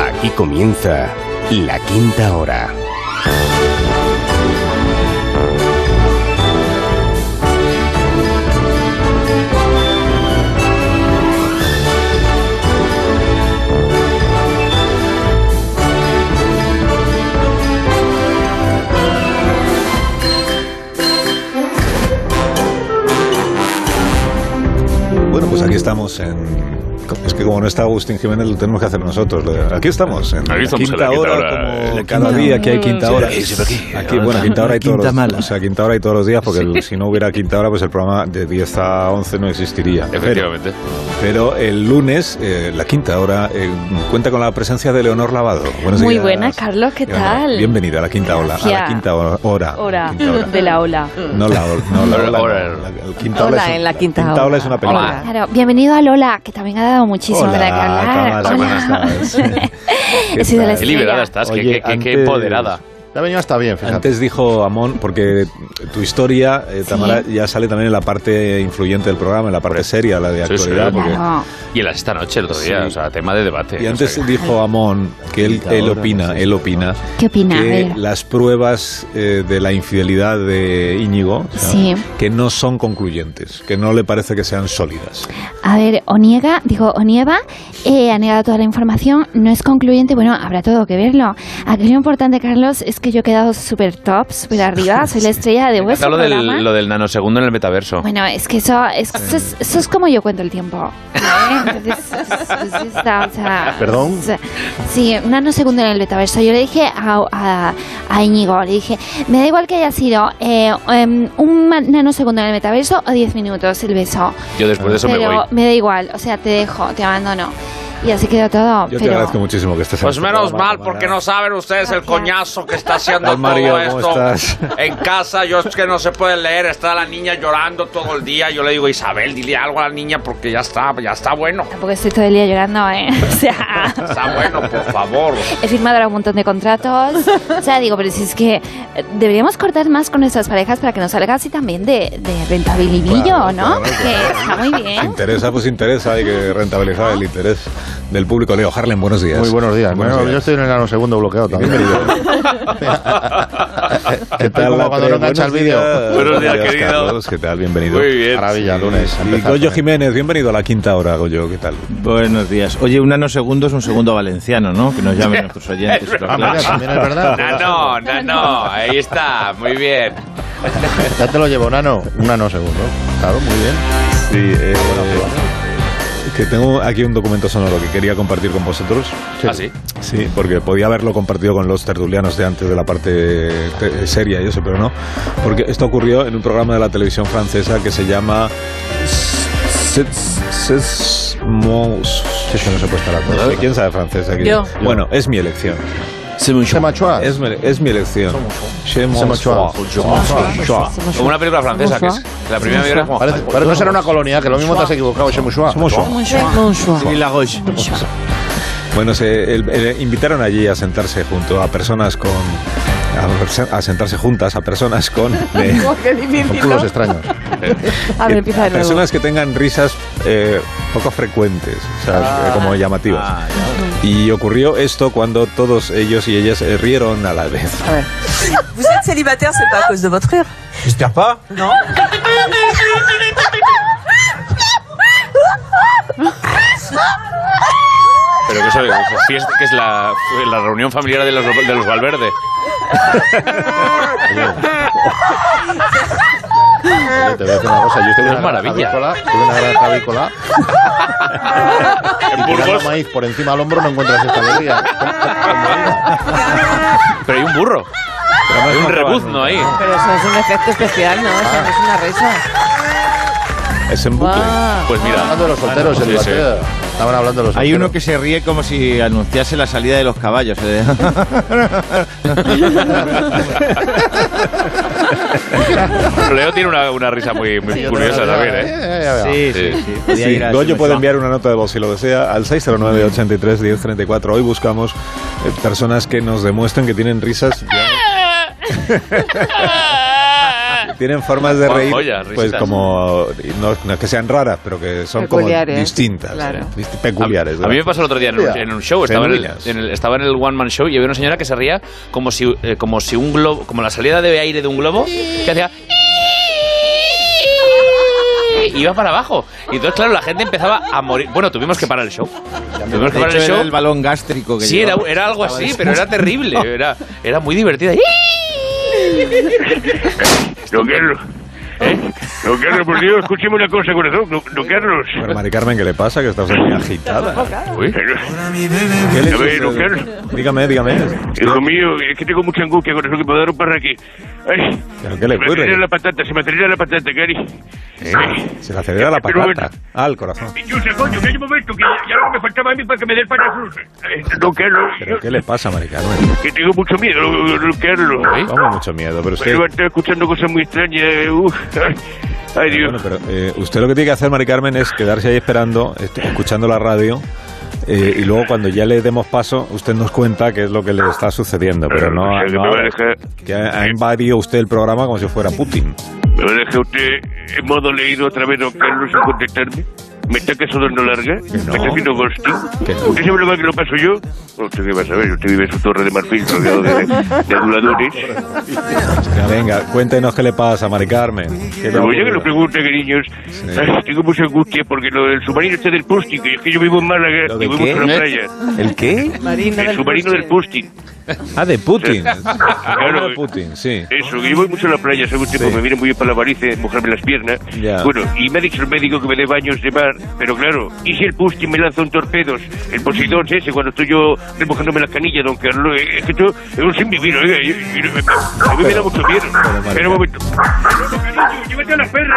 Aquí comienza la quinta hora. Pues aquí estamos en. Es que como no está Agustín Jiménez, lo tenemos que hacer nosotros. Aquí estamos, en Aquí la estamos en quinta la quinta hora, hora, como eh, cada día que hay quinta hora. aquí, siempre aquí. Aquí, bueno, quinta hora y todos Quinta los, mala. o sea, quinta hora y todos los días, porque el- si no hubiera quinta hora, pues el programa de 10 a 11 no existiría. Efectivamente. Pero, pero el lunes, eh, la quinta hora, eh, cuenta con la presencia de Leonor Lavado. Buenos Muy días. buena, Carlos, ¿qué Leonor, tal? Bienvenida a la quinta ola. A la quinta hora. hora. Hora Quinta hora. de la ola. No la hora. No, la Hora, ola, hora. no. La- el quinta Hola, ola es en la quinta quinta ola ola. es una película. Hola. Claro, bienvenido a Lola, que también ha dado muchísimo de qué hablar. Cámara, buenas tardes. ¿Qué la liberada estás, qué- Oye, qué, qué- qué antes- empoderada. La venía está bien, fíjate. Antes dijo Amón, porque tu historia, eh, Tamara, ya sale también en la parte influyente del programa, en la parte seria, la de Sí, sí. actualidad. porque- Claro. Y en las esta noche, el otro día, Sí. o sea, tema de debate. Y o antes dijo Amón que él, él opina, él opina ¿Qué opina? A que ver. las pruebas eh, de la infidelidad de Íñigo o sea, Sí. que no son concluyentes, que no le parece que sean sólidas. A ver, o niega, digo, o nieva, eh, ha negado toda la información, no es concluyente, bueno, habrá todo que verlo. Aquí lo importante, Carlos, es que yo he quedado súper top, súper arriba, soy la estrella de Me vuestro lo del, programa. lo del nanosegundo en el metaverso. Bueno, es que eso, es, eso, es, eso es como yo cuento el tiempo. ¿eh? Entonces, está, o sea, ¿Perdón? sí, un nanosegundo en el metaverso. Yo le dije a, a, a Íñigo, le dije, me da igual que haya sido eh, em, un nanosegundo en el metaverso o 10 minutos el beso. Yo después de eso me pero voy. me da igual, o sea, te dejo, te abandono. Y así quedó todo. Yo te pero agradezco muchísimo que estés Pues este menos programa, mal, porque no saben ustedes el Gracias. coñazo que está haciendo Mario? todo ¿Cómo esto estás? en casa. Yo es que no se puede leer, está la niña llorando todo el día. Yo le digo, Isabel, dile algo a la niña porque ya está, ya está bueno. Tampoco estoy todo el día llorando, ¿eh? O sea... Está bueno, por favor. He firmado ahora un montón de contratos. O sea, digo, pero si es que eh, deberíamos cortar más con nuestras parejas para que nos salga así también de, de rentabilibillo, Claro, ¿no? claro, Que está muy Si bien. interesa, pues interesa, hay que rentabilizar el interés del público. Leo Harlem, buenos días. Muy buenos días. Buenos Bueno, días. yo estoy en el nanosegundo bloqueado también. ¿Qué tal? como cuando no engancha el buenos vídeo. días. Buenos días, querido. Carlos. ¿Qué tal? Bienvenido. Muy bien. Maravilla, lunes. Y Goyo. Jiménez, bienvenido a la quinta hora, Goyo. ¿Qué tal? Buenos días. Oye, un nanosegundo es un segundo valenciano, ¿no? Que nos llamen nuestros oyentes. Ah, mira, también es verdad. No, no, no, ahí está, muy bien. Ya te lo llevo, nano. Un nanosegundo. Claro, muy bien. Sí, eh, que tengo aquí un documento sonoro que quería compartir con vosotros. ¿Ah, sí? Sí, porque podía haberlo compartido con los tertulianos de antes de la parte te- seria y eso, pero no. Porque esto ocurrió en un programa de la televisión francesa que se llama... Sesmos. Sí, es que no se puede estar. ¿Quién sabe francés aquí? Yo. Bueno, es mi elección. Machua. Es mi, es mi elección. Mon choix. Como una película francesa, que es la primera. Parece, parece no será una colonia, que lo mismo te has equivocado. Se mushua. Y la. Bueno, se el- el- invitaron allí a sentarse junto a personas con. A, a sentarse juntas a personas con. de- Con ¿no? culos extraños. A ver, empieza de nuevo. personas que tengan risas eh, poco frecuentes, o sea, eh, como llamativas. Ah, Y ocurrió esto cuando todos ellos y ellas eh, rieron a la vez. A ver. Vous êtes célibataire, c'est pas à cause de votre rire. J'espère pas. Non. Pero que fiesta, que es la, la reunión familiar de los, de los Valverde. Oye, te voy a decir una cosa. Yo estoy en Es una maravilla. avícola, en una granja avícola. y tirando maíz por encima del hombro no encuentras esta alegría. Pero hay un burro. Hay un rebuzno ahí. Pero eso es un efecto especial, ¿no? Eso no es una risa. Es en bucle. Guau. Pues mira. Hablando de los solteros, Sí, el sí. bateo. Estaban hablando de los Hay solteros. uno que se ríe como si anunciase la salida de los caballos. ¿eh? Leo tiene una, una risa muy, muy Sí, curiosa también, ¿eh? ya. Sí, Sí. sí, sí. Goyo puede enviar una nota de voz si lo desea al 609 83 1034. Hoy buscamos eh, personas que nos demuestren que tienen risas. ya- tienen formas de reír, joya, pues como no, no es que sean raras, pero que son Peculiares, como distintas, claro. ¿eh? Dist- peculiares. A, a mí me pasó el otro día en un, en un show, estaba en, el, en el- estaba en el One Man Show y había una señora que se ría como si, eh, como si un globo, como la salida de aire de un globo, que hacía... y iba para abajo. Y entonces, claro, la gente empezaba a morir. Bueno, tuvimos que parar el show. Tuvimos que parar el era show. el balón gástrico que Sí, era, era algo así, pero era terrible. Era, era muy divertida. Don Carlos. ¿Eh? Don Carlos, por Dios, escúcheme una cosa, corazón. Don, don Carlos. Pero, Mari Carmen, ¿qué le pasa? Que está usted muy agitada. Uy. ¿Qué le A ver, don Carlos. Dígame, dígame. Hijo mío, es que tengo mucha angustia, corazón, que me dar un parraque. Ay, ¿Pero qué le se me ocurre? acelera la patata, se me acelera la patata, Cari. Ay. Se le acelera la Pero bueno. patata. Ah, el corazón. Yusa, coño, que hay un momento que ya, lo que me faltaba a mí para que me dé el. Eh, Don Carlos, ¿Pero qué le pasa, Mari Carmen? que tengo mucho miedo, don Carlos. Vamos, mucho miedo, pero usted... he levantado escuchando cosas muy extrañas. eh, uf, ay, ay, Dios. Bueno, pero eh, usted lo que tiene que hacer, Mari Carmen, es quedarse ahí esperando, est- escuchando la radio. eh, y luego cuando ya le demos paso, usted nos cuenta qué es lo que le está sucediendo. Pero no, o sea, que no me va a ahora, dejar, que ha, invadido usted el programa como si fuera Putin. me va a dejar usted en modo leído otra vez, don Carlos, sin contestarme. ¿Me está casando dando larga? ¿Me está haciendo ghosting? No. ¿Usted sabe lo mal que lo paso yo? No, ¿Usted qué va a saber? Usted vive en su torre de marfil rodeado de, de aduladores. Ya, venga, cuéntenos qué le pasa, Mari Carmen. ¿Qué le Pero ha ya que lo pregunte, cariños, ay, tengo mucha angustia porque lo del submarino este del Pustin, que es que yo vivo en Málaga ¿Lo y mucho a la playa. ¿El qué? El submarino del Pustin. Ah, de Putin. Claro. de Putin, sí. Eso, que yo voy mucho a la playa, ¿sabe usted? Sí. Porque me viene muy bien para la varices, mojarme las piernas. Ya. Bueno, y me ha dicho el médico que me dé baños de mar, pero claro, ¿y si el Pustin me lanza un torpedos? El Poseidón ese, cuando estoy yo remojándome las canillas, don Carlos, eh, es que esto es un sin vivir, oiga, yo- yo- yo- a mí me da mucho miedo. Espera un momento. Llévate a un momento,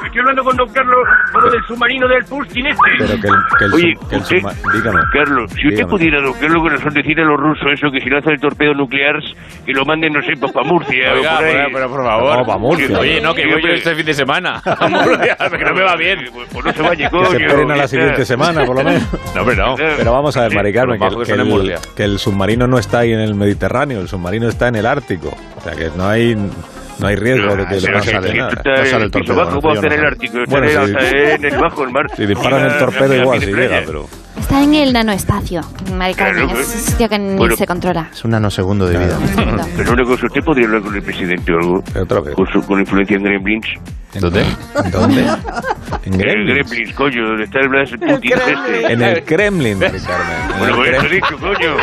que estoy hablando con don Carlos, con lo del submarino del Pustin este. Pero que el, que el, Oye, que el usted, Dígame. Carlos, si usted Dígame. pudiera, don Carlos Corazón, decir a los rusos eso, que si lanzan el torpedo nuclear, que lo manden, no sé, para Murcia Oiga, o por ahí. pero, pero por favor. No, pa' Murcia. Oye, no, que voy yo este fin de semana. A Murcia, que no me va bien. Pues, pues no se vaya, Que coño. se esperen a la siguiente semana, por lo menos. No, hombre, no. Pero vamos a ver, Sí, Mari Carmen, pero que, que que el, Murcia. que el submarino no está ahí en el Mediterráneo, el submarino está en el Ártico. O sea, que no hay, no hay riesgo de que Pero le que- que nada. No sale el bajo, no si, en el bajo, el mar. si disparan el torpedo igual, si llega, pero... Está en el nanoespacio, Mari Carmen. Claro, Es un sitio que ni bueno. se controla. Es un nanosegundo de vida. Pero una cosa, ¿usted podría hablar con el presidente o algo? ¿Otra vez? Con, su, con influencia en Gremlins. ¿Dónde? ¿Dónde? En En Gremlin. Gremlins, coño, donde está el Blas Putin este. En el Kremlin, Mari Carmen. En Bueno, el pues eso dicho, coño.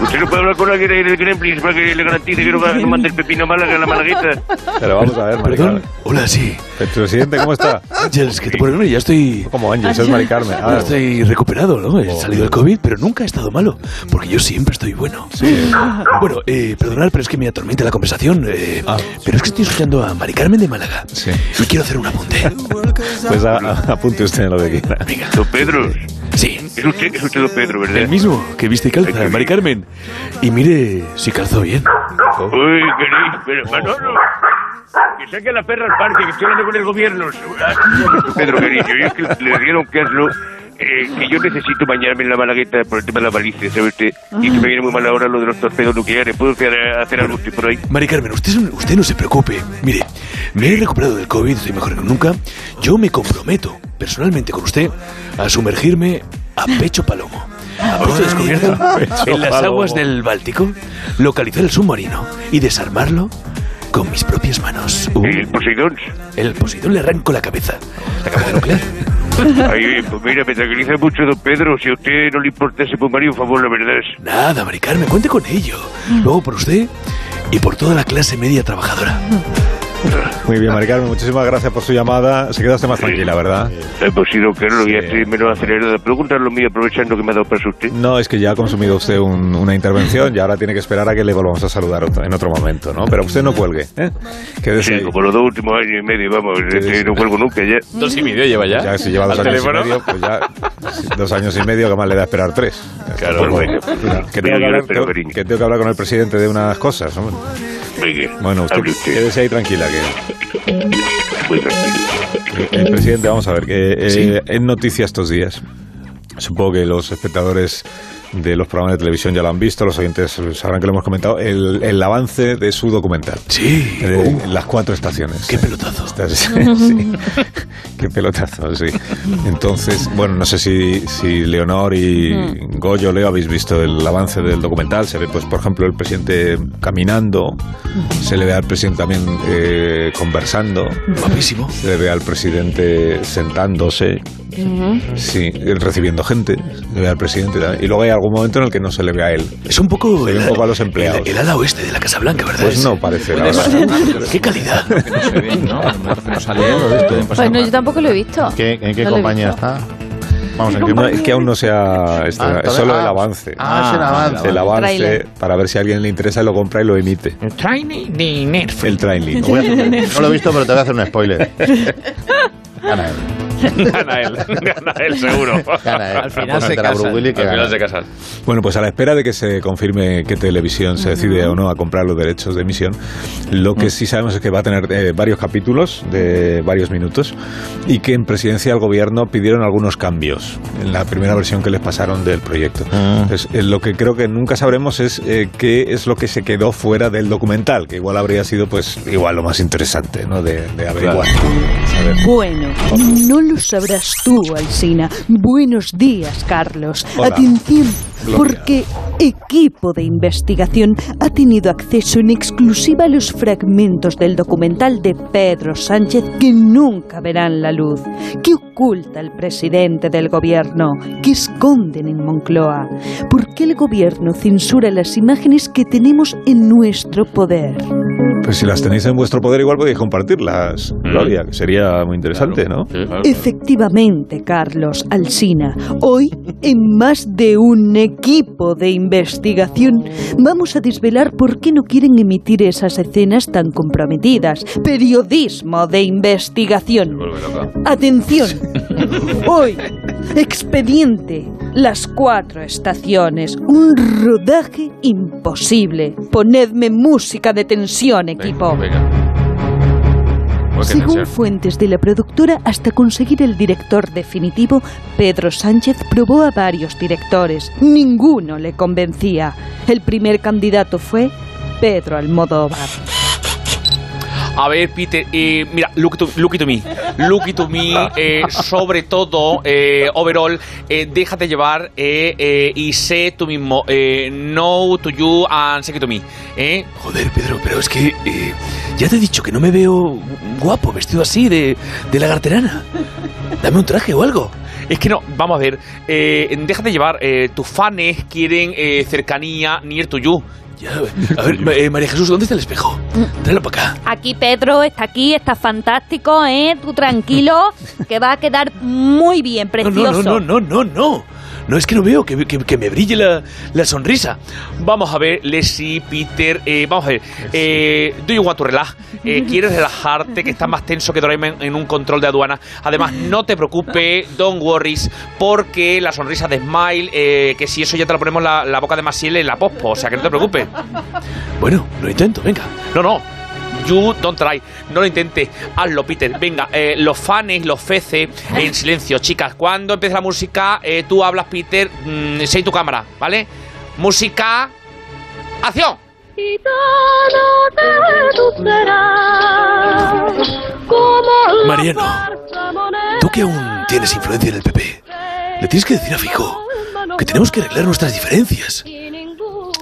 ¿Usted no puede hablar con alguien del Gremlins para que le garantice que no, va- no mande el pepino a Málaga a la malagueta? Pero vamos a ver, Mari Carmen. hola, sí. El presidente, ¿cómo está? Ángeles, que te ponen ya estoy... Como Ángel, es Mari Carmen. Ya Ah, estoy recuperado, ¿no? He salido del COVID, pero nunca he estado malo, porque yo siempre estoy bueno. sí. Bueno, eh, perdonad, pero es que me atormenta la conversación. eh, Ah. Pero es que estoy escuchando a Mari Carmen de Málaga. Sí. Y quiero hacer un apunte. Pues a- a- apunte usted en lo que quiera. Venga. Don Pedro, Sí, es usted, es usted don Pedro, ¿verdad? el mismo que viste y calza, Mari Carmen. Y mire si calzó bien. Uy, querido, pero Manolo, que saque a la perra al parque, que estoy hablando con el gobierno. Pedro, querido, yo es que le dieron Carlos eh, que yo necesito bañarme en la malagueta por el tema de la baliza, ¿sabe usted? Y que me viene muy mal ahora lo de los torpedos nucleares. ¿Puedo hacer, hacer algo usted por ahí? Mari Carmen, usted, usted no se preocupe. Mire, me he recuperado del COVID, estoy mejor que nunca. Yo me comprometo, personalmente con usted, a sumergirme a pecho palomo. A pecho descubierto en las aguas del Báltico, localizar el submarino y desarmarlo con mis propias manos. Uh, El Poseidón. el Poseidón le arranco la cabeza. La cabeza nuclear. Ay, pues mira, me tranquiliza mucho, don Pedro. Si a usted no le importa ese pomario, por favor, la verdad es. Nada, Mari Carmen, cuente con ello. Luego por usted y por toda la clase media trabajadora. Muy bien, Mari Carmen, muchísimas gracias por su llamada. Se queda usted más tranquila, ¿verdad? Eh, pues sí, Carlos, ya Sí. estoy menos acelerado. Preguntar lo mío, aprovechando que me ha dado paso usted. No, es que ya ha consumido usted un- una intervención y ahora tiene que esperar a que le volvamos a saludar otro- en otro momento, ¿no? Pero usted no cuelgue, ¿eh? Quédese Sí, ahí. como los dos últimos años y medio, vamos, este, no cuelgo nunca ya. Dos y medio lleva ya. Ya si lleva dos años teléfono. y medio, pues ya dos años y medio, que más le da esperar tres. Claro, Tampoco- bueno. que, tengo que, hablar, tengo- tengo que hablar con el presidente de unas cosas, hombre. Bueno, usted, usted. quédese ahí tranquila, que Muy tranquilo. el presidente, vamos a ver, que eh, Sí. en noticia estos días, supongo que los espectadores de los programas de televisión ya lo han visto, los oyentes sabrán que lo hemos comentado, el, el avance de su documental. Sí. De las cuatro estaciones. Qué pelotazo. Estas- sí. Qué pelotazo, sí. Entonces, bueno, no sé si, si Leonor y Mm. Goyo, Leo, habéis visto el avance del documental. Se ve, pues, por ejemplo, el presidente caminando, se le ve al presidente también eh, conversando. Guapísimo. Se le ve al presidente sentándose, sí, eh, recibiendo gente. Se le ve al presidente también. Y luego hay algún momento en el que no se le ve a él. Es un poco, Se ve un poco a los empleados. El, el ala oeste de la Casa Blanca, ¿verdad? Pues Es- no parece, la Puede verdad. ¡Qué calidad! No ¿no? No Pues no, yo tampoco lo he visto. ¿Qué- ¿En qué No compañía está? Vamos, ¿en qué No, es que aún no se ha Ah, es solo ah, el avance. Ah, es el avance. el avance Tráiler. para ver si a alguien le interesa y lo compra y lo emite. El training de Netflix. El a hacer- No lo he visto, pero te voy a hacer un spoiler. Gana él. Gana él, seguro. Gana él. Al final se casan. Al gana. final se casan. Bueno, pues a la espera de que se confirme qué televisión se decide o no a comprar los derechos de emisión, lo que sí sabemos es que va a tener eh, varios capítulos de varios minutos y que en presidencia del gobierno pidieron algunos cambios en la primera versión que les pasaron del proyecto. Entonces, eh, lo que creo que nunca sabremos es eh, qué es lo que se quedó fuera del documental, que igual habría sido pues igual lo más interesante, ¿no? De, de averiguar. Saber. Bueno, no lo sabrás tú, Alsina. Buenos días, Carlos. Hola. Atención, Gloria. porque equipo de investigación ha tenido acceso en exclusiva a los fragmentos del documental de Pedro Sánchez que nunca verán la luz. ¿Qué oculta el presidente del gobierno? ¿Qué esconden en Moncloa? ¿Por qué el gobierno censura las imágenes que tenemos en nuestro poder? Pues si las tenéis en vuestro poder, igual podéis compartirlas, Gloria, que sería muy interesante, ¿no? Efectivamente, Carlos Alsina. Hoy, en más de un equipo de investigación, vamos a desvelar por qué no quieren emitir esas escenas tan comprometidas. Periodismo de investigación. Atención. Hoy, expediente. Las cuatro estaciones. Un rodaje imposible. Ponedme música de tensión, equipo. Según fuentes de la productora, hasta conseguir el director definitivo, Pedro Sánchez probó a varios directores. Ninguno le convencía. El primer candidato fue Pedro Almodóvar. A ver, Peter, eh, mira, look to, look to me. Look to me, eh, sobre todo, eh, overall, eh, déjate llevar eh, y sé tú mismo. Eh, no to you and say to me. ¿eh? Joder, Pedro, pero es que eh, ya te he dicho que no me veo guapo vestido así de, de lagarterana. Dame un traje o algo. Es que no, vamos a ver, eh, déjate llevar. tus fans quieren cercanía near to you. Ya, a ver, eh, María Jesús, ¿dónde está el espejo? Tráelo para acá. Aquí Pedro está aquí, está fantástico, ¿eh? Tú tranquilo, que va a quedar muy bien, No, no, no, no, no, no, no. No es que no veo que, que- que me brille la, la sonrisa. Vamos a ver, Leslie, Peter, eh, vamos a ver. Eh, do you want to relax? Eh, ¿Quieres relajarte? Que estás más tenso que Doraemon en un control de aduana. Además, no te preocupes, don't worries, porque la sonrisa de Smile, eh, que si eso ya te lo ponemos la, la boca de Maciel en la pospo, o sea que no te preocupes. Bueno, lo intento, venga. No, no. You don't try. No lo intentes. Hazlo, Peter. Venga, eh, los fans, los feces, en silencio, chicas. Cuando empiece la música, eh, tú hablas, Peter, mm, sé tu cámara, ¿vale? Música. ¡Acción! Mariano, tú que aún tienes influencia en el PP, le tienes que decir a Fijo que tenemos que arreglar nuestras diferencias.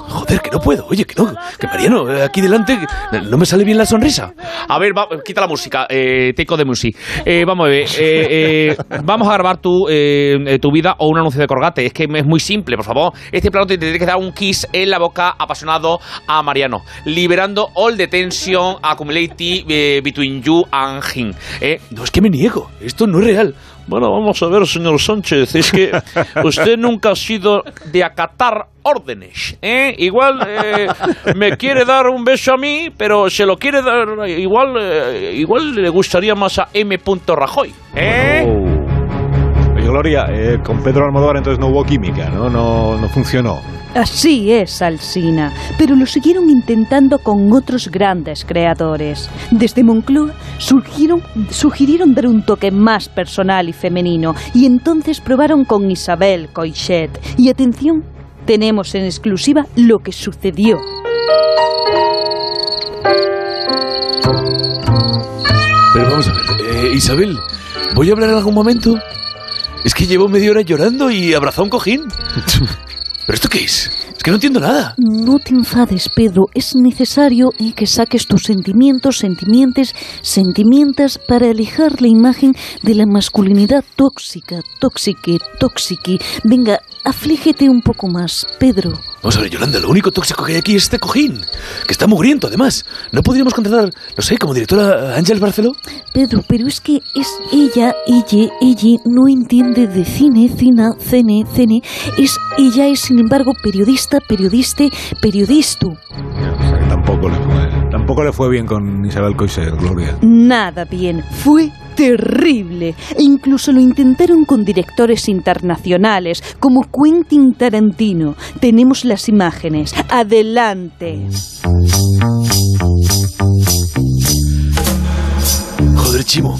Joder, que no puedo. Oye, que no. Que Mariano, aquí delante no me sale bien la sonrisa. A ver, va- quita la música. Eh, take de music. Eh, vamos a ver. eh, eh, vamos a grabar tu, eh, eh, tu vida o un anuncio de Colgate. Es que es muy simple, por favor. Este plano te tiene que dar un kiss en la boca apasionado a Mariano, liberando all the tension accumulated between you and him. Eh, No, es que me niego. Esto no es real. Bueno, vamos a ver, señor Sánchez. Es que usted nunca ha sido de acatar órdenes. ¿eh? Igual eh, me quiere dar un beso a mí, pero se lo quiere dar. Igual, eh, igual le gustaría más a M. Rajoy. ¿eh? Oye, Gloria, eh, con Pedro Almodóvar entonces no hubo química, ¿no? No, no funcionó. Así es, Alsina, pero lo siguieron intentando con otros grandes creadores. Desde Moncloa surgieron, sugirieron dar un toque más personal y femenino, y entonces probaron con Isabel Coixet. Y atención, tenemos en exclusiva lo que sucedió. Pero vamos a ver, eh, Isabel, ¿voy a hablar en algún momento? Es que llevo media hora llorando y abrazado a un cojín. ¿Pero esto qué es? Que no entiendo nada. No te enfades, Pedro. Es necesario que saques tus sentimientos, sentimientos, sentimientas para alejar la imagen de la masculinidad tóxica, tóxique, tóxiqui. Venga, aflígete un poco más, Pedro. Vamos a ver, Yolanda, lo único tóxico que hay aquí es este cojín, que está mugriento, además. ¿No podríamos contratar, no sé, como directora a Ángel Barceló? Pedro, pero es que es ella, ella, ella, no entiende de cine, cina, cene, cene. Es ella es, sin embargo, periodista, periodiste, periodisto. O sea que tampoco le fue, tampoco le fue bien con Isabel Coixet, Gloria. Nada bien. Fue terrible. E incluso lo intentaron con directores internacionales, como Quentin Tarantino. Tenemos las imágenes. Adelante. Joder, Chimo,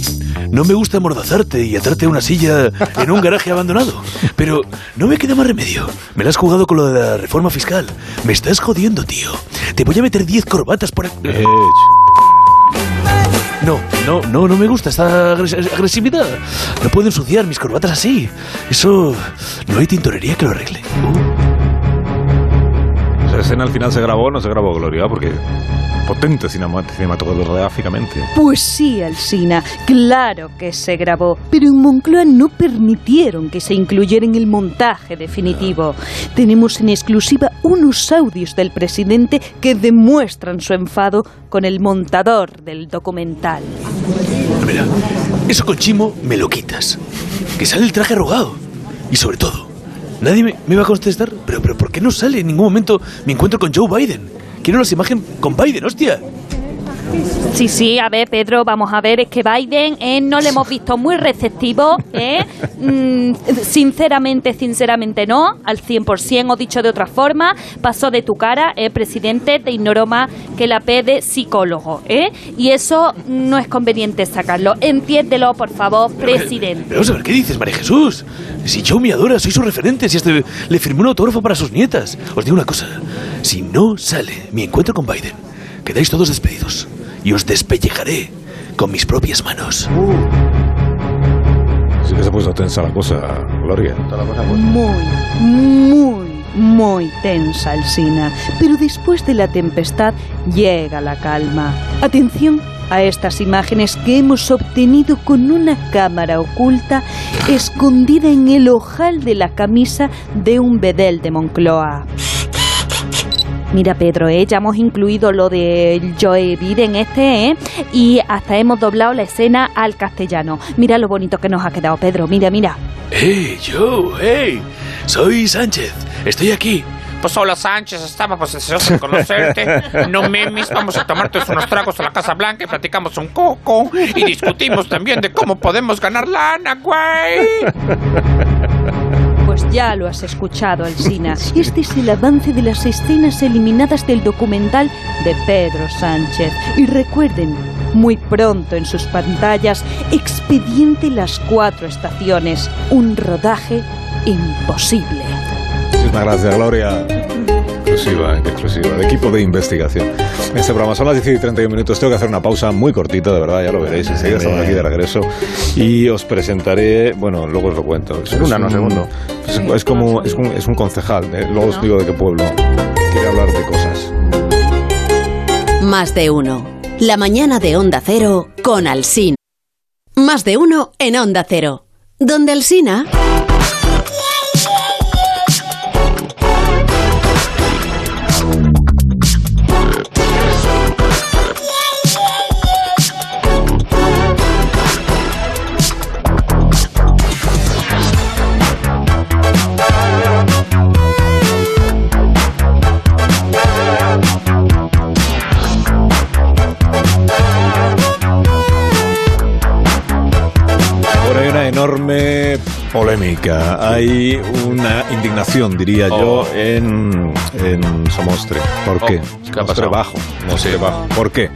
no me gusta amordazarte y atarte a una silla en un garaje abandonado. Pero no me queda más remedio. Me la has jugado con lo de la reforma fiscal. Me estás jodiendo, tío. Te voy a meter 10 corbatas por... aquí. No, no, no, no me gusta esta agres- agresividad. No puedo ensuciar mis corbatas así. Eso... No hay tintorería que lo arregle. Esa escena al final se grabó o no se grabó, Gloria, porque potente cinema- cinematográficamente. Pues sí, Alsina, claro que se grabó, pero en Moncloa no permitieron que se incluyera en el montaje definitivo. Tenemos en exclusiva unos audios del presidente que demuestran su enfado con el montador del documental. Mira, eso con Chimo me lo quitas. Que sale el traje arrugado. Y sobre todo, nadie me, me va a contestar. Pero, pero, ¿por qué no sale en ningún momento mi encuentro con Joe Biden? Quiero las imágenes con Biden, hostia. Sí, sí, a ver, Pedro, vamos a ver, es que Biden eh, no le hemos visto muy receptivo, ¿eh? Mm, sinceramente, sinceramente no, al 100%, o dicho de otra forma, pasó de tu cara, eh, presidente, te ignoró más que la P de psicólogo, ¿eh? Y eso no es conveniente sacarlo. Entiéndelo, por favor, presidente. Pero vamos a ver, ¿qué dices, María Jesús? Si Joe me adora, soy su referente, si este le firmó un autógrafo para sus nietas. Os digo una cosa, si no sale mi encuentro con Biden, quedáis todos despedidos. Y os despellejaré con mis propias manos. Sí que se ha puesto tensa la cosa, Gloria. Muy, muy, muy tensa, Alsina. Pero después de la tempestad llega la calma. Atención a estas imágenes que hemos obtenido con una cámara oculta escondida en el ojal de la camisa de un bedel de Moncloa. Mira, Pedro, ¿eh? ya hemos incluido lo de Joe Biden este, ¿eh? Y hasta hemos doblado la escena al castellano. Mira lo bonito que nos ha quedado, Pedro. Mira, mira. ¡Hey, Joe! ¡Hey! Soy Sánchez. Estoy aquí. Pues hola Sánchez, estaba pues deseoso de conocerte. No memes, vamos a tomarte unos tragos a la Casa Blanca y platicamos un coco. Y discutimos también de cómo podemos ganar lana, güey. Ya lo has escuchado, Alsina. Este es el avance de las escenas eliminadas del documental de Pedro Sánchez. Y recuerden, muy pronto en sus pantallas, Expediente Las Cuatro Estaciones, un rodaje imposible. Muchísimas gracias, Gloria. Exclusiva, exclusiva. De equipo de investigación. En este programa son las 10 y 31 minutos. Tengo que hacer una pausa muy cortita, de verdad, ya lo veréis. Enseguida estamos aquí de regreso. Y os presentaré, bueno, luego os lo cuento. Es, Un nanosegundo. Es, es como, es un, es un concejal. eh, Luego os digo de qué pueblo. Quiere hablar de cosas. Más de uno. La mañana de Onda Cero con Alsina. Más de uno en Onda Cero. Donde Alsina. Enorme polémica. Hay una indignación, diría yo, Oh. en, en Somostre. ¿Por Oh, qué? ¿qué ha Somostre pasado? bajo. Somostre bajo. ¿Por qué?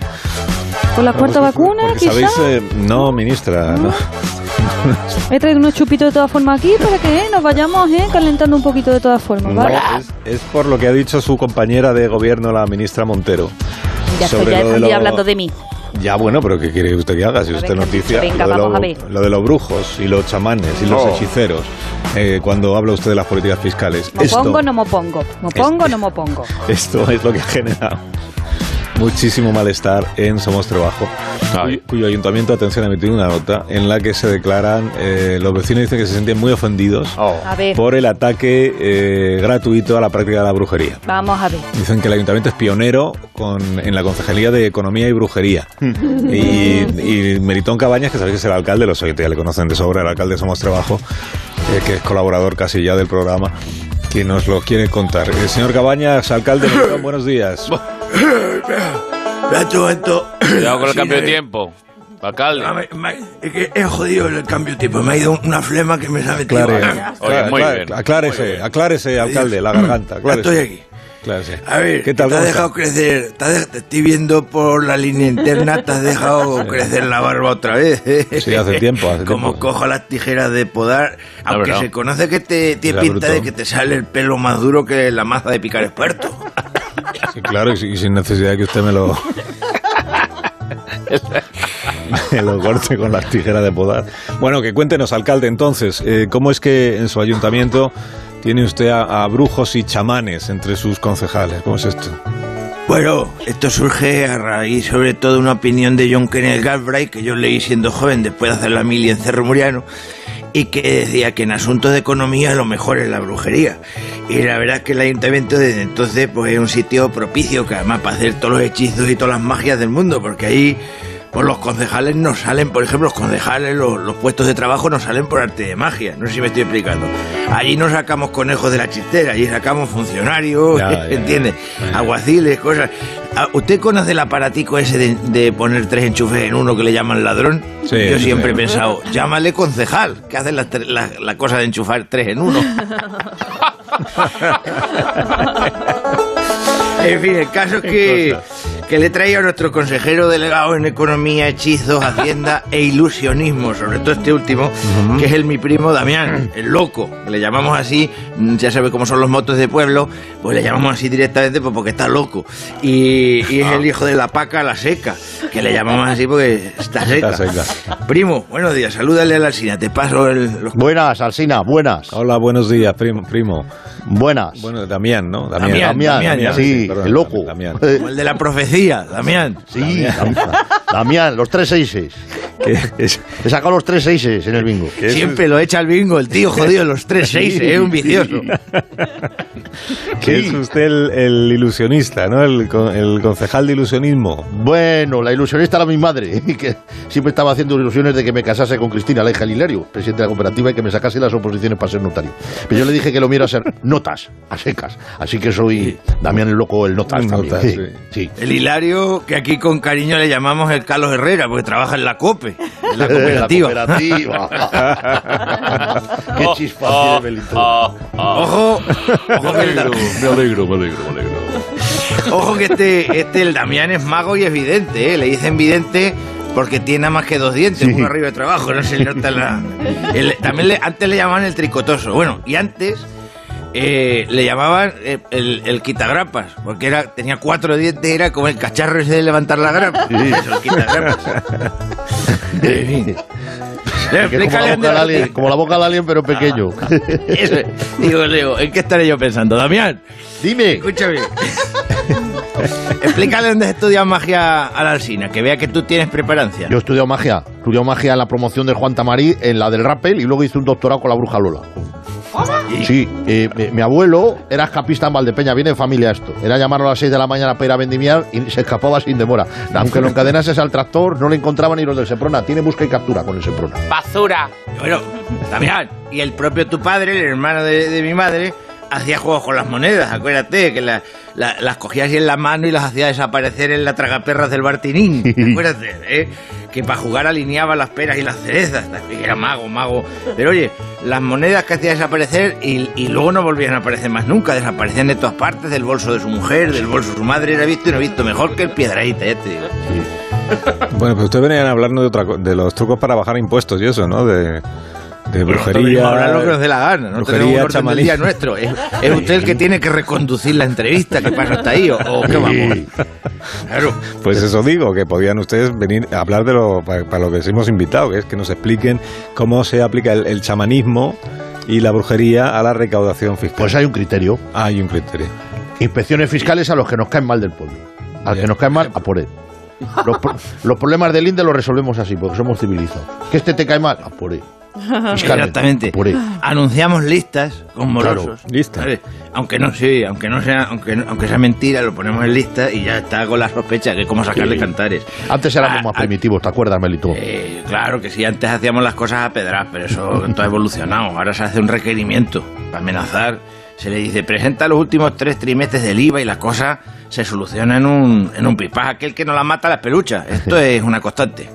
¿Con la cuarta vacuna, quizá? sabéis, eh, no, ministra, no. He traído unos chupitos de todas formas aquí para que eh, nos vayamos eh, calentando un poquito de todas formas, No, ¿vale? es, es por lo que ha dicho su compañera de gobierno, la ministra Montero. Ya estoy, ya lo de lo- hablando de mí. Ya, bueno, pero ¿qué quiere usted que haga? Si usted noticia venga, lo, de lo- lo los brujos y los chamanes y los hechiceros, eh, cuando habla usted de las políticas fiscales. ¿Me Esto, pongo o no me pongo? ¿Me pongo o no me pongo? esto es lo que ha generado muchísimo malestar en Somos Trabajo, cuyo, cuyo ayuntamiento, atención, ha emitido una nota en la que se declaran, eh, los vecinos dicen que se sienten muy ofendidos ver, por el ataque eh, gratuito a la práctica de la brujería. vamos a ver. Dicen que el ayuntamiento es pionero con, en la Concejalía de Economía y Brujería. y, y Meritón Cabañas, que sabéis que es el alcalde, los oyentes ya le conocen de sobra, el alcalde de Somos Trabajo, eh, que es colaborador casi ya del programa, que nos lo quiere contar. El señor Cabañas, alcalde, buenos días. Un momento. Cuidado con el Sí, cambio de tiempo. Alcalde. me- me- Es que es jodido el cambio de tiempo. Me ha ido una flema que me Ah, Oye, muy bien. Aclárese, aclárese, alcalde, la garganta. Aclárese. estoy aquí. Aclárese. A ver, ¿qué tal? te has ¿Cómo dejado crecer, te, has de- te estoy viendo por la línea interna, te has dejado crecer la barba otra vez. Sí, hace tiempo, hace Como tiempo. cojo las tijeras de podar, aunque verdad. se conoce que te tiene pinta bruto. de que te sale el pelo más duro que la maza de picar experto. Sí, claro, y sin- necesidad de que usted me lo... me lo corte con las tijeras de podar. Bueno, que cuéntenos, alcalde, entonces, eh, ¿cómo es que en su ayuntamiento tiene usted a, brujos y chamanes entre sus concejales? ¿Cómo es esto? Bueno, esto surge a raíz sobre todo una opinión de John Kenneth Galbraith que yo leí siendo joven después de hacer la mili en Cerro Muriano y que decía que en asuntos de economía lo mejor es la brujería. Y la verdad es que el ayuntamiento desde entonces pues es un sitio propicio que además para hacer todos los hechizos y todas las magias del mundo, porque ahí pues los concejales no salen, por ejemplo, los concejales, los, los puestos de trabajo no salen por arte de magia. No sé si me estoy explicando. Allí no sacamos conejos de la chistera, allí sacamos funcionarios, Ya, ya, ya. ¿entiendes? Aguaciles, cosas. Ah, ¿Usted conoce el aparatico ese de, de poner tres enchufes en uno que le llaman ladrón? Sí, Yo siempre sí. he pensado, llámale concejal, que hace la, la- la cosa de enchufar tres en uno. En fin, el caso es que, que le traigo a nuestro consejero delegado en Economía, Hechizos, Hacienda e Ilusionismo, sobre todo este último, que es el mi primo Damián, el loco, que le llamamos así, mm, ya sabe cómo son los motos de pueblo, pues le llamamos así directamente pues porque está loco. Y, y es el hijo de la paca, la seca, que le llamamos así porque está seca. Está seca. Primo, buenos días, salúdale a la Alsina, te paso el... los- Buenas, Alsina, buenas. Hola, buenos días, primo. primo. Buenas. Bueno, Damián, ¿no? Damián, Damián, ya sí, perdón, el loco. Damián. como el de la profecía, Damián. Sí, Damián, Damián, los tres seises. ¿Qué es? He sacado los tres seises en el bingo. ¿Qué es? Siempre lo echa al bingo, el tío jodido, los tres seis, es un vicioso. Que es usted el, el ilusionista, ¿no? El, con- el concejal de ilusionismo. Bueno, la ilusionista era mi madre, que siempre estaba haciendo ilusiones de que me casase con Cristina, la hija de Hilario, presidente de la cooperativa, y que me sacase las oposiciones para ser notario. Pero yo le dije que lo mío era ser notas, a secas. Así que soy Damián el loco, el notas también. Notas, Sí, sí. sí. El Hilario, que aquí con cariño le llamamos el Carlos Herrera, porque trabaja en la COPE, en la cooperativa. La cooperativa. Qué chispa tiene Belito. Ojo, ojo que, el, me alegro, me alegro, me alegro. ojo que este, este, el Damián es mago y es vidente, ¿eh? le dicen vidente porque tiene nada más que dos dientes, Sí. uno arriba y otro abajo, no se le nota la... el- también le- antes le llamaban el tricotoso, bueno, y antes... eh, le llamaban eh, el, el quitagrapas, porque era, tenía cuatro dientes, era como el cacharro ese de levantar la grapa. Eso, el quitagrapas. En fin. Como la, boca del alien, como la boca del alien, pero pequeño. Eso, digo, Leo, ¿en qué estaré yo pensando? Damián, Dime. escúchame. Explícale dónde has estudiado magia a la Alsina, que vea que tú tienes preparancia. Yo he estudiado magia. He estudiado magia en la promoción de Juan Tamarí, en la del Rappel, y luego hice un doctorado con la bruja Lola. Sí, eh, mi, mi abuelo era escapista en Valdepeña, viene de familia esto. Era llamarlo a las 6 de la mañana para ir a vendimiar y se escapaba sin demora. Aunque lo encadenases al tractor, no le encontraban ni los del Seprona. Tiene busca y captura con el Seprona. Basura. Bueno, Damián, y el propio tu padre, el hermano de, de mi madre, hacía juegos con las monedas, acuérdate, que la- la- las cogía así en la mano y las hacía desaparecer en la tragaperras del Bartinín. Acuérdate, ¿eh? Que para jugar alineaba las peras y las cerezas. Era mago, mago. Pero oye, las monedas que hacía desaparecer y, y luego no volvían a aparecer más nunca, desaparecían de todas partes, del bolso de su mujer, del bolso de su madre, era visto y no visto, mejor que el piedraíta, ya te digo. Bueno, pues ustedes venían a hablarnos de, otra, de los trucos para bajar impuestos y eso, ¿no? De, de brujería. hablar lo que nos dé la gana, no brujería, tenemos un orden del día nuestro. Es, es usted el que tiene que reconducir la entrevista, ¿qué pasa hasta ahí? ¿O, o qué vamos? Claro. Pues eso digo, que podían ustedes venir a hablar de lo para, para lo que les hemos invitado, que es que nos expliquen cómo se aplica el, el chamanismo y la brujería a la recaudación fiscal. Pues hay un criterio. hay un criterio. Inspecciones fiscales a los que nos caen mal del pueblo. Al que nos caen mal, a por él. Los, pro- los problemas del INDE los resolvemos así, porque somos civilizados. Que este te cae mal, a por él. Exactamente. Anunciamos listas con Claro, morosos. lista. ¿vale? Aunque no, sí, aunque no sea, aunque, no- aunque sea mentira, lo ponemos en lista y ya está con la sospecha que es como sacarle Sí. cantares. Antes éramos Ah, más ah, primitivos, ¿te acuerdas, Melito? Eh, claro que sí, antes hacíamos las cosas a pedras, pero eso todo ha evolucionado. Ahora se hace un requerimiento para amenazar. Se le dice, presenta los últimos tres trimestres del IVA y la cosa se soluciona en un, en un pispás. Aquel que no la mata las peluchas. Esto es una constante.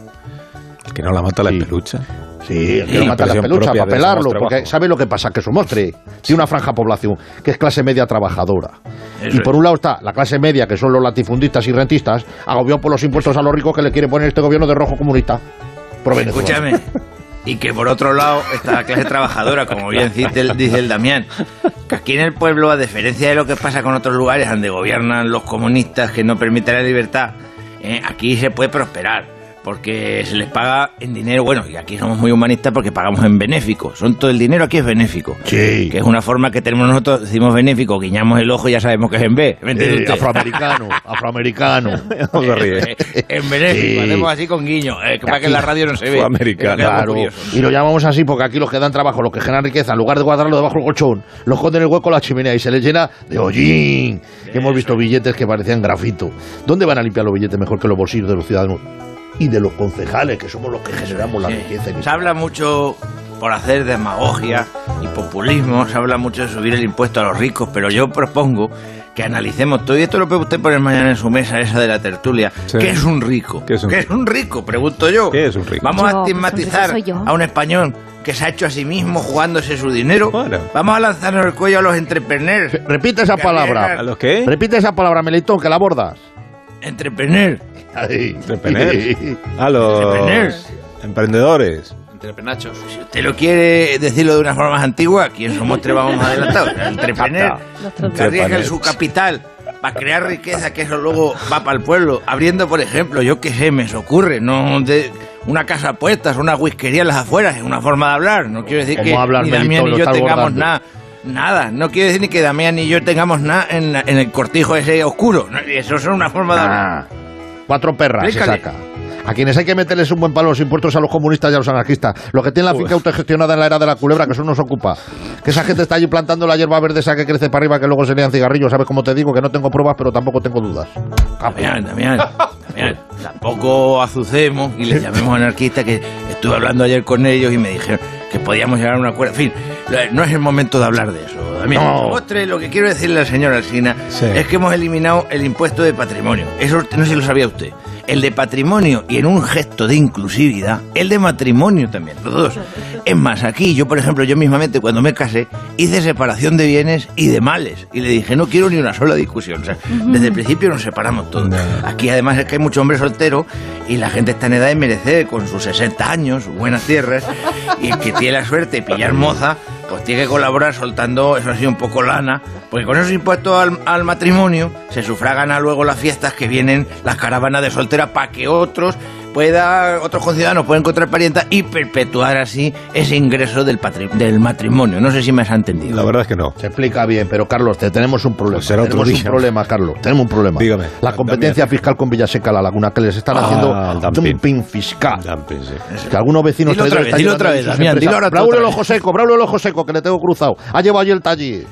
El que no la mata la Sí. pelucha. Sí, el que Sí, no mata las peluchas para pelarlo, porque. ¿sabe lo que pasa? Que Somostre tiene una franja población que es clase media trabajadora. Eso y por es. un lado está la clase media, que son los latifundistas y rentistas, agobiados por los impuestos a los ricos que le quiere poner este gobierno de rojo comunista. Escúchame. Y que por otro lado está la clase trabajadora, como bien dice el, dice el Damián. Que aquí en el pueblo, a diferencia de lo que pasa con otros lugares donde gobiernan los comunistas que no permiten la libertad, eh, aquí se puede prosperar. Porque se les paga en dinero, bueno, y aquí somos muy humanistas porque pagamos en benéfico. Son todo el dinero aquí es benéfico. Sí. Que es una forma que tenemos nosotros, decimos benéfico, guiñamos el ojo y ya sabemos que es en B. ¿Me entiende Eh, afroamericano, afroamericano. No se ríe. en benéfico, Sí. hacemos así con guiño, eh, que para que en la radio no se ve. Claro, y lo llamamos así porque aquí los que dan trabajo, los que generan riqueza, en lugar de guardarlo debajo del colchón, lo esconden en el hueco de la chimenea y se les llena de hollín. Que hemos visto billetes que parecían grafito. ¿Dónde van a limpiar los billetes mejor que los bolsillos de los ciudadanos? Y de los concejales, que somos los que generamos la Sí. riqueza. en Se habla mucho por hacer demagogia y populismo, se habla mucho de subir el impuesto a los ricos, pero yo propongo que analicemos todo y esto lo puede usted poner mañana en su mesa esa de la tertulia. Sí. ¿Qué es un rico? ¿Qué es un rico? Pregunto yo. ¿Qué es un rico? Vamos Yo, a un estigmatizar a un español que se ha hecho a sí mismo jugándose su dinero. Bueno. Vamos a lanzarnos el cuello a los entrepreneurs. Repite esa palabra. ¿A los qué? Repite esa palabra, Melitón, que la abordas. Entrepreneur. Entrepreneurs. A los Entrepreneurs. emprendedores. Entre penachos. Si usted lo quiere decirlo de una forma más antigua, aquí en Somostre vamos más adelantados. El entrepreneur que arriesga su capital para crear riqueza, que eso luego va para el pueblo, abriendo, por ejemplo, yo qué sé, me ocurre, no de una casa a puestas, una whiskería en las afueras, es una forma de hablar. No quiero decir ¿Cómo que hablas, ni? Damián ni yo tengamos nada. Nada, no quiero decir ni que Damián ni yo tengamos nada en, en el cortijo ese oscuro. Eso es una forma de hablar. Cuatro perras se saca. A quienes hay que meterles un buen palo los impuestos a los comunistas y a los anarquistas. Los que tienen la finca autogestionada en la era de la culebra, que eso nos ocupa. Que esa gente está allí plantando la hierba verde esa que crece para arriba, que luego se lean cigarrillos. ¿Sabes cómo te digo? Que no tengo pruebas, pero tampoco tengo dudas. Damián, Damián, Damián, tampoco azucemos y les llamemos anarquistas, que estuve hablando ayer con ellos y me dijeron que podíamos llegar a un acuerdo. En fin, no es el momento de hablar de eso. Damián, No. Ostre, lo que quiero decirle al señor Alsina Sí. es que hemos eliminado el impuesto de patrimonio. Eso no sé si lo sabía usted. El de patrimonio y en un gesto de inclusividad, el de matrimonio también, los dos. Es más, aquí yo, por ejemplo, yo mismamente cuando me casé, hice separación de bienes y de males. Y le dije, no quiero ni una sola discusión. O sea, desde el principio nos separamos todos. Aquí además es que hay mucho hombre soltero y la gente está en edad de merecer con sus 60 años, sus buenas tierras. Y el que tiene la suerte de pillar moza, pues tiene que colaborar soltando, eso así, un poco lana. Porque con esos impuestos al, al matrimonio se sufragan a luego las fiestas que vienen, las caravanas de soltera, para que otros pueda, otros conciudadanos puedan encontrar parienta y perpetuar así ese ingreso del, patri- del matrimonio. No sé si me has entendido. La verdad es que no. Se explica bien, pero Carlos, te tenemos un problema. Pues será otro tenemos día. un problema, Carlos. Tenemos un problema. Dígame. La competencia fiscal con Villaseca, la Laguna, que les están Ah, haciendo dumping. dumping fiscal. Dumping, sí. Que algunos vecinos Dilo otra vez, dilo otra vez, dilo ahora Braulio otra el vez. ojo seco, Braulio el ojo seco, que le tengo cruzado. Ha llevado allí el taller.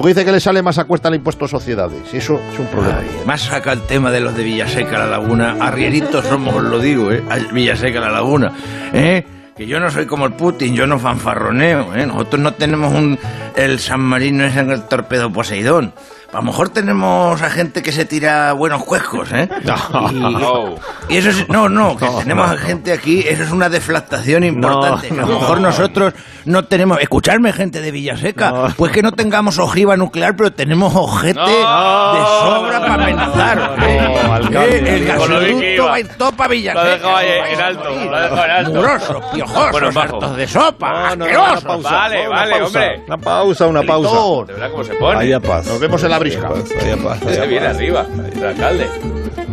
Porque dice que le sale más a cuesta el impuesto a sociedades. Y eso es un problema. Más saca el tema de los de Villaseca la Laguna. Arrieritos somos, os lo digo, ¿eh? Villaseca la Laguna. ¿Eh? Que yo no soy como el Putin, yo no fanfarroneo, ¿eh? Nosotros no tenemos un, el San Marino es el torpedo Poseidón. A lo mejor tenemos a gente que se tira buenos cuescos, ¿eh? No. Y, y eso es, no, no, que tenemos a gente aquí, eso es una deflactación importante. que a lo no. mejor nosotros no tenemos, escucharme gente de Villaseca, pues que no tengamos ojiva nuclear, pero tenemos ojete de sobra para amenazar. ¿eh? alcalde. Eh, el gasoducto va a ir todo para Villaseca. Lo dejo ahí en alto, lo dejo en alto. Mugrosos, piojosos, Bueno, bajo. hartos de sopa, No, no, no, asquerosos. una pausa, Vale, una vale, pausa, hombre. Una pausa, una pausa. Doctor, De verdad, ¿cómo se pone? Paz. Nos vemos en la vaya paz, Se vaya viene arriba, el alcalde.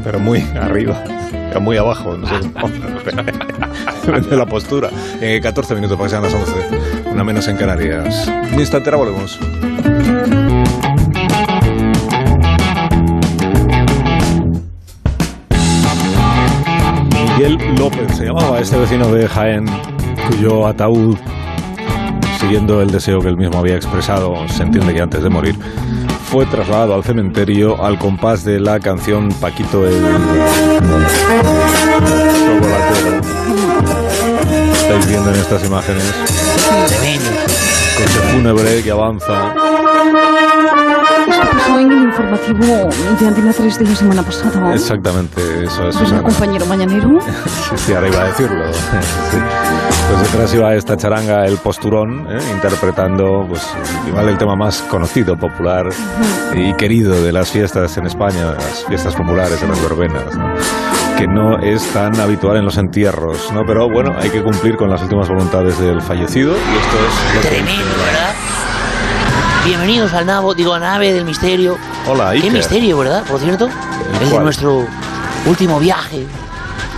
Pero muy arriba. Muy abajo. No sé cómo. De la postura. Eh, 14 minutos para que sean las 11. Una menos en Canarias. Un instante, ahora volvemos. Miguel López se llamaba este vecino de Jaén, cuyo ataúd, siguiendo el deseo que él mismo había expresado, se entiende que antes de morir, fue trasladado al cementerio al compás de la canción Paquito el chocolatero. Estáis viendo en estas imágenes coche fúnebre que avanza. Esto pasó en el informativo de Antena 3 de la semana pasada. Exactamente, eso es. ¿Verdad, Susana. compañero mañanero? Sí, sí, ahora iba a decirlo. Sí. Pues detrás iba esta charanga El Posturón, ¿eh? interpretando pues, igual el tema más conocido, popular y querido de las fiestas en España, de las fiestas populares, de las verbenas, ¿no? que no es tan habitual en los entierros, ¿no? Pero bueno, hay que cumplir con las últimas voluntades del fallecido y esto es lo que... Tremendo, ¿verdad? Bienvenidos al navo, digo, a nave del misterio. Hola, Qué misterio, ¿verdad? Por cierto, el de cuál? nuestro último viaje.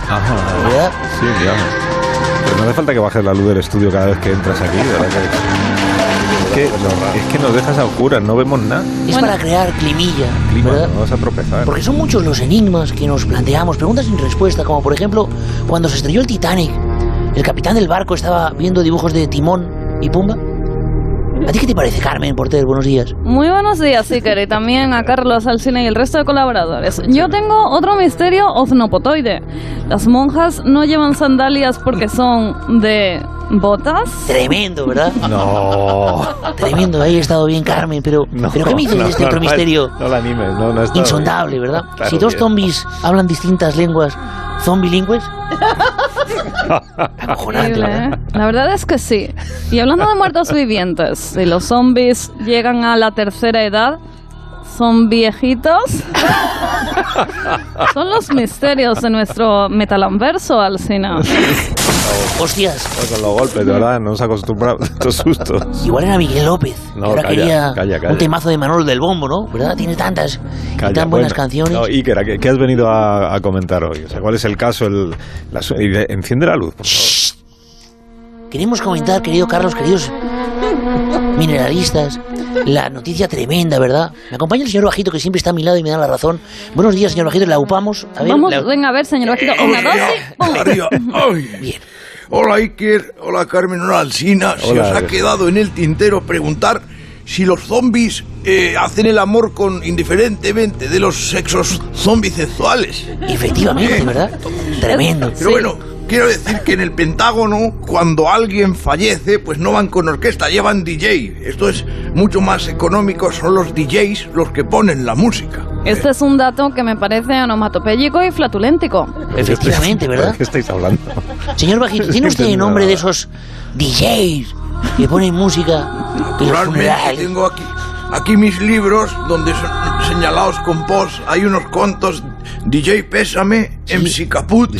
Ajá, ¿Verdad? Sí, digamos. Pero no hace falta que bajes la luz del estudio cada vez que entras aquí, ¿verdad? Que, es, que, es que nos dejas a oscuras, no vemos nada. Es para crear climilla, Clima, ¿verdad? no vas a tropezar. Porque son muchos los enigmas que nos planteamos, preguntas sin respuesta, como por ejemplo, cuando se estrelló el Titanic, el capitán del barco estaba viendo dibujos de Timón y Pumba. ¿A ti qué te parece, Carmen Porter? Buenos días. Muy buenos días, Iker, y también a Carlos Alcina y el resto de colaboradores. Yo tengo otro misterio osnopotoide. Las monjas no llevan sandalias porque son de botas. Tremendo, ¿verdad? No. Tremendo, ahí he estado bien, Carmen, pero, ¿pero ¿qué me dices no, de este no, otro no, misterio? No la animes, no, no está Insondable, bien. ¿verdad? Claro si dos zombies hablan distintas lenguas, ¿zombilingües? Acojonante, Increíble, ¿verdad? ¿eh? La verdad es que sí. Y hablando de muertos vivientes, si los zombies llegan a la tercera edad, son viejitos. son los misterios de nuestro metalanverso, Alcina. Hostias. Con los golpes, de verdad, no nos acostumbramos a estos sustos. Igual era Miguel López. No, ahora calla, quería calla, calla. un temazo de Manolo del Bombo, ¿no? ¿Verdad? Tiene tantas y tan buenas bueno. canciones. No, Iker, ¿a ¿qué, qué has venido a, a comentar hoy? O sea, ¿cuál es el caso? El, la de- enciende la luz, por favor. Queremos comentar, querido Carlos, queridos mineralistas, la noticia tremenda, ¿verdad? Me acompaña el señor Bajito, que siempre está a mi lado y me da la razón. Buenos días, señor Bajito, la upamos. A ver, Vamos, la- venga, a ver, señor Bajito, una dosis. ¡pum! Arriba. Ay. Hola Iker, hola Carmen, hola Alsina. Se Hola. os ha quedado en el tintero preguntar si los zombies eh, hacen el amor con indiferentemente de los sexos zombisexuales. Efectivamente, ¿verdad? Tremendo. Pero bueno, quiero decir que en el Pentágono, cuando alguien fallece, pues no van con orquesta, llevan DJ. Esto es mucho más económico, son los DJs los que ponen la música. Este es un dato que me parece onomatopéyico y flatuléntico. Efectivamente, ¿verdad? ¿De qué estáis hablando? Señor Bajito, ¿tiene usted el nombre de esos DJs que ponen música en los Naturalmente funerales? tengo aquí, aquí mis libros donde son señalados con post hay unos cuantos DJ Pésame, MC Caput,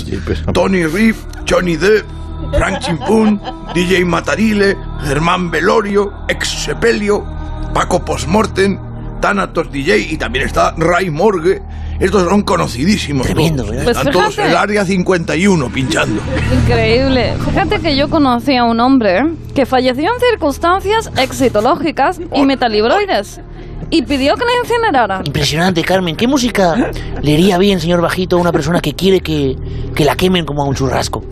Tony Reeve, Johnny Depp, Frank Chimpún, DJ Matarile, Germán Velorio, Ex Sepelio, Paco Postmortem, Thanatos DJ y también está Ray Morgue. Estos son conocidísimos. Tremendo, todos. ¿verdad? Pues Están todos fíjate. en el área 51 pinchando. Increíble. Fíjate que yo conocí a un hombre que falleció en circunstancias exitológicas y metalibroides y pidió que le incineraran. Impresionante, Carmen. ¿Qué música le iría bien, señor Bajito, a una persona que quiere que, que la quemen como a un churrasco?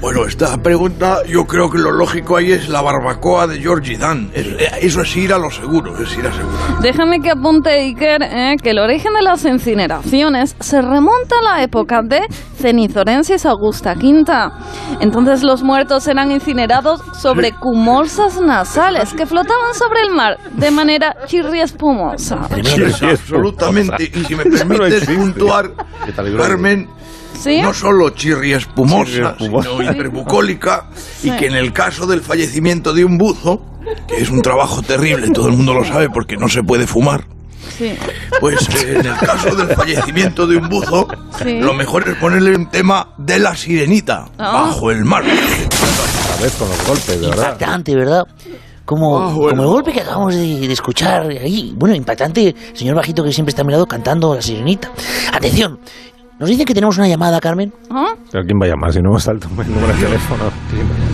Bueno, esta pregunta yo creo que lo lógico ahí es la barbacoa de Georgie Dan. Es- eso es ir a lo seguro, es ir a seguro. Déjame que apunte, Iker, eh, que el origen de las incineraciones se remonta a la época de Cenizorensis Augusta Quinta. Entonces los muertos eran incinerados sobre cumosas nasales que flotaban sobre el mar de manera chirri espumosa. Sí, absolutamente. Y si me permites puntuar, Carmen, ¿Sí? no solo chirri espumosa, Chirri espumosa. sino hiperbucólica, Sí. y que en el caso del fallecimiento de un buzo, que es un trabajo terrible, todo el mundo lo sabe porque no se puede fumar, Sí. pues eh, en el caso del fallecimiento de un buzo, Sí. lo mejor es ponerle un tema de la sirenita, Ah. bajo el mar. Otra vez con los golpes, de verdad. Impactante, ¿verdad? Como, Ah, bueno. como el golpe que acabamos de, de escuchar ahí. Bueno, impactante, señor bajito que siempre está a mi lado cantando la sirenita. Atención, nos dicen que tenemos una llamada, Carmen. ¿Ah? ¿Pero quién va a llamar si no hemos salto el número de teléfono?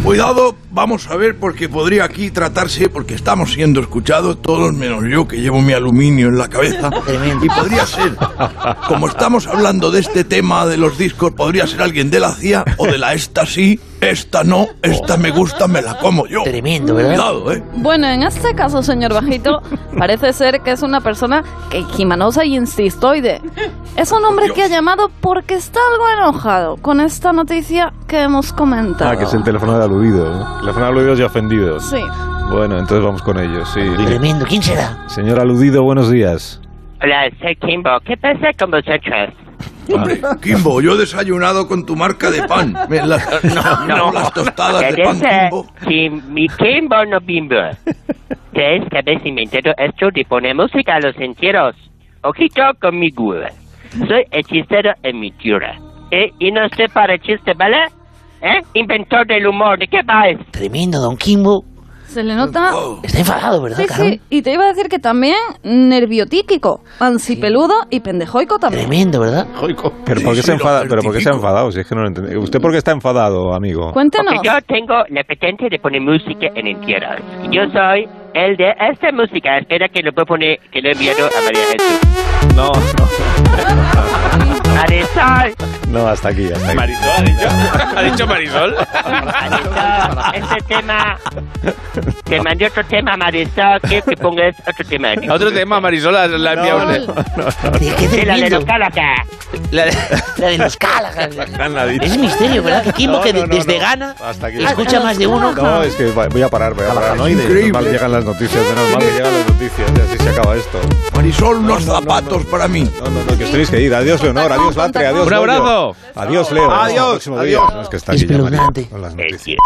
Cuidado, vamos a ver porque podría aquí tratarse, porque estamos siendo escuchados todos menos yo que llevo mi aluminio en la cabeza. Y podría ser, como estamos hablando de este tema de los discos, podría ser alguien de la CIA o de la esta sí, esta no, esta me gusta, me la como yo. Tremendo, ¿verdad? Cuidado, eh. Bueno, en este caso, señor Bajito, parece ser que es una persona que quimanosa y insistoide. Es un hombre que ha llamado porque está algo enojado con esta noticia que hemos comentado. Ah, que es el teléfono de aludido. ¿no? Teléfono de aludidos y ofendidos. Sí. Bueno, entonces vamos con ellos, sí. Tremendo, ¿quién será? Señor aludido, buenos días. Hola, soy Kimbo. ¿Qué pasa con vosotros? Hombre, Kimbo, yo he desayunado con tu marca de pan. Me las, no, las tostadas de pan Kimbo. mi Kimbo no bimbo. Que esta vez inventado esto de poner música a los entierros. Ojito conmigo. Soy hechicero en mi tierra. ¿Eh? Y no sé para chiste, ¿vale? ¿Eh? Inventor del humor. ¿De qué vais? Tremendo, don Kimbo. Se le nota... Está enfadado, ¿verdad, Sí, sí, y te iba a decir que también nerviotíquico, ansipeludo y pendejoico también. Tremendo, ¿verdad? Pero ¿por qué, se, enfada, pero ¿por qué se ha enfadado? Si es que no lo entendí. ¿Usted por qué está enfadado, amigo? Porque yo tengo la patente de poner música en entierros. Yo soy el de esta música. Espera que lo puedo poner, que lo he enviado a María Jesús. No, no. Marisol. No, hasta aquí, hasta aquí. Marisol, ¿ha dicho? ¿Ha dicho Marisol? Marisol, este tema... Te mandé otro tema, Marisol. Quiero que pongas otro tema. Otro tema, Marisol, la, la ha enviado usted. Sí, la de los Calaca. La de, la de los Callaghan. Es misterio, ¿verdad? Que Kimbo, No, que no, no, desde no. Ghana Hasta aquí. escucha más de uno. No, es que voy a parar, voy a parar. Menos mal que llegan las noticias, menos mal que llegan las noticias. y Así se acaba esto. Marisol, unos zapatos para mí. No, no, no, que os tenéis que ir. Adiós, Leonor. Adiós, Latre. Adiós, Un Goyo. Adiós, Leo. Adiós, adiós. No, es que está aquí ya, María, con las noticias.